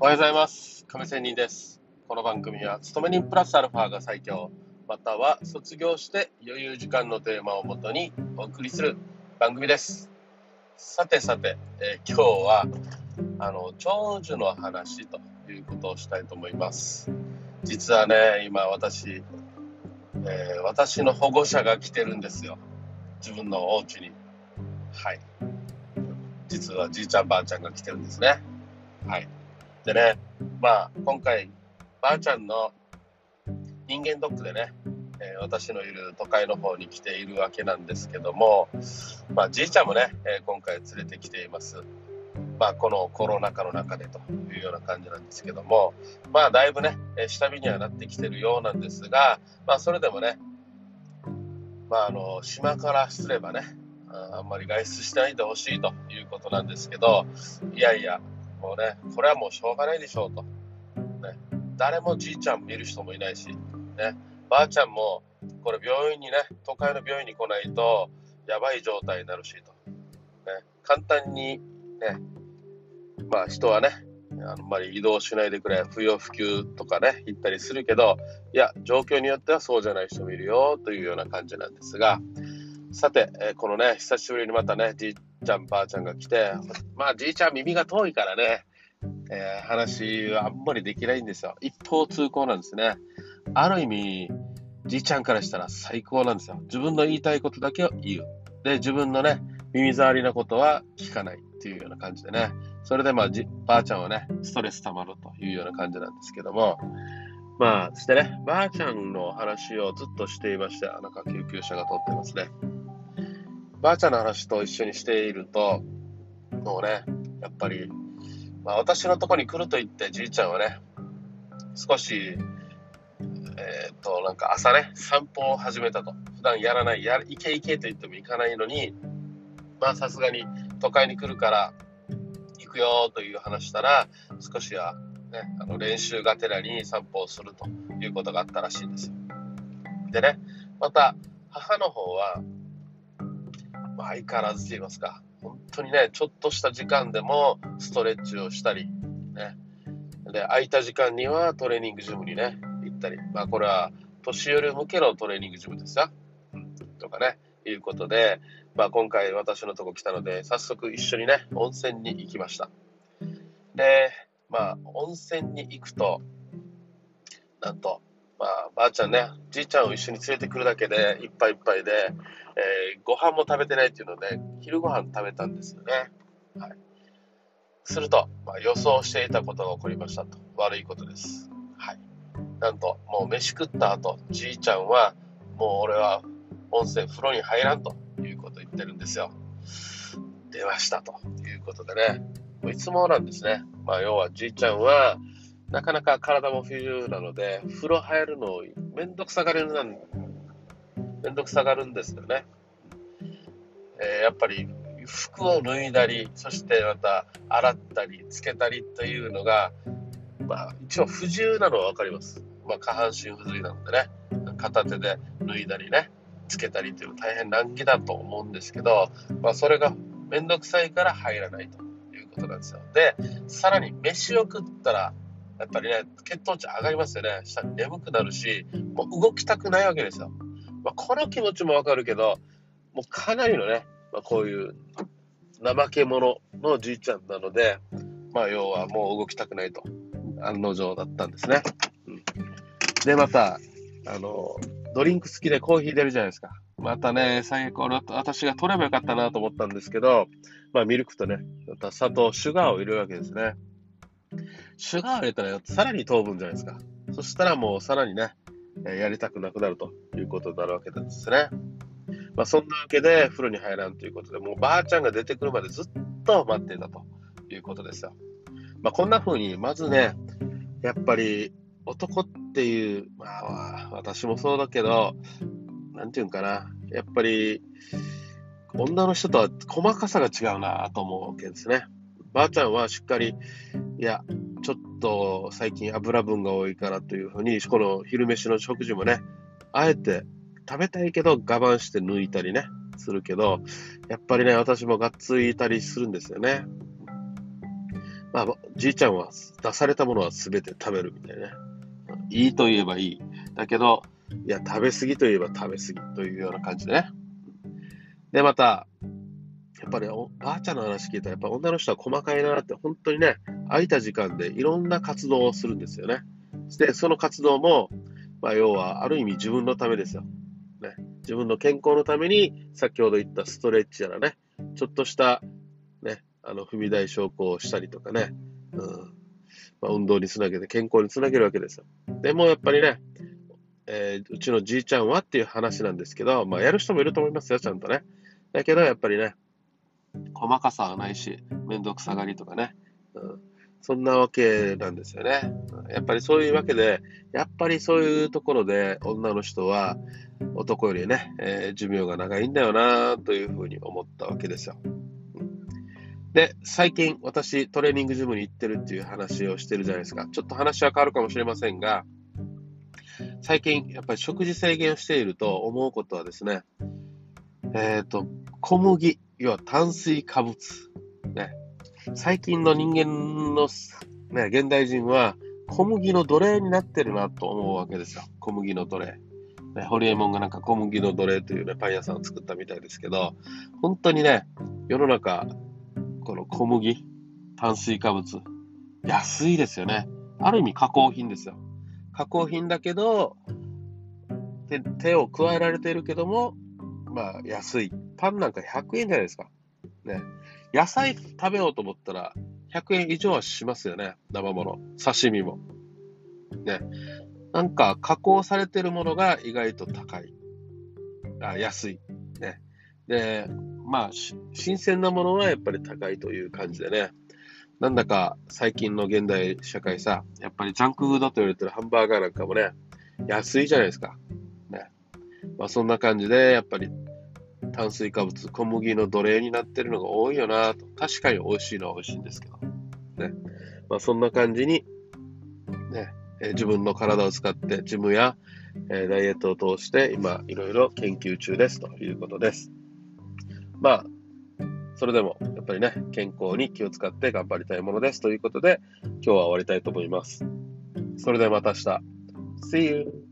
おはようございます。亀仙人です。この番組は、勤め人プラスアルファが最強、または卒業して余裕時間のテーマをもとにお送りする番組です。さてさて、えー今日は、あの、長寿の話ということをしたいと思います。実はね、今私、えー私の保護者が来てるんですよ。自分のお家に。はい。実はじいちゃんばあちゃんが来てるんですね。はい。でね、まあ、今回、ばあちゃんの人間ドックでね、えー私のいる都会の方に来ているわけなんですけども、まあ、じいちゃんもね、えー今回連れてきています。まあ、このコロナ禍の中でというような感じなんですけども、まあ、だいぶね、え下火にはなってきてるようなんですが、まあ、それでもね、まあ、あの、島からすればね、ああんまり外出しないでほしいということなんですけど、いやいや、もうね、これはもうしょうがないでしょうと。ね、誰もじいちゃん見る人もいないし、ね、ばあちゃんも、これ病院にね、都会の病院に来ないと、やばい状態になるしと。ね、簡単にね、まあ人はね、あんまり移動しないでくれ、不要不急とかね、行ったりするけど、いや、状況によってはそうじゃない人もいるよというような感じなんですが、さて、えーこのね、久しぶりにまたね、じいちゃん、ばあちゃんが来て、まあ、じいちゃん耳が遠いからね、えー話はあんまりできないんですよ。一方通行なんですね。ある意味、じいちゃんからしたら最高なんですよ。自分の言いたいことだけを言う。で、自分のね、耳障りなことは聞かないっていうような感じでね。それでまあ、じばあちゃんはね、ストレス溜まるというような感じなんですけども、まあ、そしてね、ばあちゃんの話をずっとしていまして、あなんか救急車が通ってますね。ばあちゃんの話と一緒にしていると、もうね、やっぱり、まあ、私のとこに来ると言って、じいちゃんはね、少し、えーっと、なんか朝ね、散歩を始めたと。普段やらない、や行け行けと言っても行かないのに、まあさすがに都会に来るから行くよという話したら、少しは、ね、あの練習がてらに散歩をするということがあったらしいんですよ。でね、また母の方は、まあ、相変わらずと言いますか、本当にね、ちょっとした時間でもストレッチをしたり、ね、で、空いた時間にはトレーニングジムにね、行ったり、まあ、これは年寄り向けのトレーニングジムですよ。とかね、いうことで、まあ、今回私のとこ来たので、早速一緒にね、温泉に行きました。で、まあ、温泉に行くと、なんと、ばあちゃんね、じいちゃんを一緒に連れてくるだけでいっぱいいっぱいで、えーご飯も食べてないっていうので、昼ご飯食べたんですよね。はい。すると、まあ、予想していたことが起こりましたと。悪いことです。はい。なんと、もう飯食った後、じいちゃんは、もう俺は温泉風呂に入らんということを言ってるんですよ。出ましたということでね。もういつもなんですね。まあ、要はじいちゃんは、なかなか体も不自由なので、風呂入るのをめんどくさがるなん、めんどくさがるんですよね。えーやっぱり服を脱いだり、そしてまた洗ったり、つけたりというのが、まあ、一応不自由なのはわかります。まあ、下半身不随なのでね、片手で脱いだりね、つけたりというのは大変難儀だと思うんですけど、まあ、それがめんどくさいから入らないということなんですよ。で、さらに飯を食ったら、やっぱりね、血糖値上がりますよね。下眠くなるし、もう動きたくないわけですよ。まあ、この気持ちもわかるけど、もうかなりのね、まあ、こういう怠け者のじいちゃんなので、まあ、要はもう動きたくないと、案の定だったんですね。うん、で、また、あの、ドリンク付きでコーヒー出るじゃないですか。またね、最悪、俺私が取ればよかったなと思ったんですけど、まあ、ミルクとね、また砂糖、シュガーを入れるわけですね。シュガー入れたらさらに糖分じゃないですか。そしたらもうさらにね、やりたくなくなるということになるわけなんですね。まあ、そんなわけで風呂に入らんということで、もうばあちゃんが出てくるまでずっと待っていたということですよ。まあ、こんな風に、まずね、やっぱり男っていう、まあ、私もそうだけど、なんていうんかな、やっぱり女の人とは細かさが違うなと思うわけですね。ばあちゃんはしっかり、いや、ちょっと最近油分が多いからというふうに、この昼飯の食事もね、あえて食べたいけど我慢して抜いたりね、するけど、やっぱりね、私もがっついたりするんですよね。まあ、じいちゃんは出されたものは全て食べるみたいなね。いいと言えばいい。だけど、いや、食べ過ぎといえば食べ過ぎというような感じでね。で、また、っぱりおばあちゃんの話聞いたら、やっぱ女の人は細かいなって、本当にね、空いた時間でいろんな活動をするんですよね。で、その活動も、まあ、要は、ある意味自分のためですよ。ね、自分の健康のために、先ほど言ったストレッチやらね、ちょっとした、ね、あの、踏み台昇降をしたりとかね、うん、まあ、運動につなげて健康につなげるわけですよ。でもやっぱりね、えー、うちのじいちゃんはっていう話なんですけど、まあ、やる人もいると思いますよ、ちゃんとね。だけど、やっぱりね、細かさはないし、めんどくさがりとかね、うん、そんなわけなんですよね。やっぱりそういうわけで、やっぱりそういうところで女の人は男よりね、えー、寿命が長いんだよなというふうに思ったわけですよ。で、最近私トレーニングジムに行ってるっていう話をしてるじゃないですか。ちょっと話は変わるかもしれませんが、最近やっぱり食事制限をしていると思うことはですね、えっ、ー、と、小麦、要は炭水化物。ね。最近の人間の、ね、現代人は小麦の奴隷になってるなと思うわけですよ。小麦の奴隷。ね、ホリエモンがなんか小麦の奴隷というね、パン屋さんを作ったみたいですけど、本当にね、世の中、この小麦、炭水化物、安いですよね。ある意味加工品ですよ。加工品だけど、手を加えられているけども、まあ安い。パンなんか100円じゃないですか。ね。野菜食べようと思ったら100円以上はしますよね。生もの。刺身も。ね。なんか加工されてるものが意外と高い。あ安い。ね。で、まあ、新鮮なものはやっぱり高いという感じでね。なんだか最近の現代社会さ、やっぱりジャンクフードと言われてるハンバーガーなんかもね、安いじゃないですか。ね。まあそんな感じで、やっぱり炭水化物、小麦の奴隷になってるのが多いよなと。確かに美味しいのは美味しいんですけど。ね。まあそんな感じに、ね、え自分の体を使ってジムや、えダイエットを通して今いろいろ研究中ですということです。まあ、それでもやっぱりね、健康に気を使って頑張りたいものですということで、今日は終わりたいと思います。それではまた明日。See you!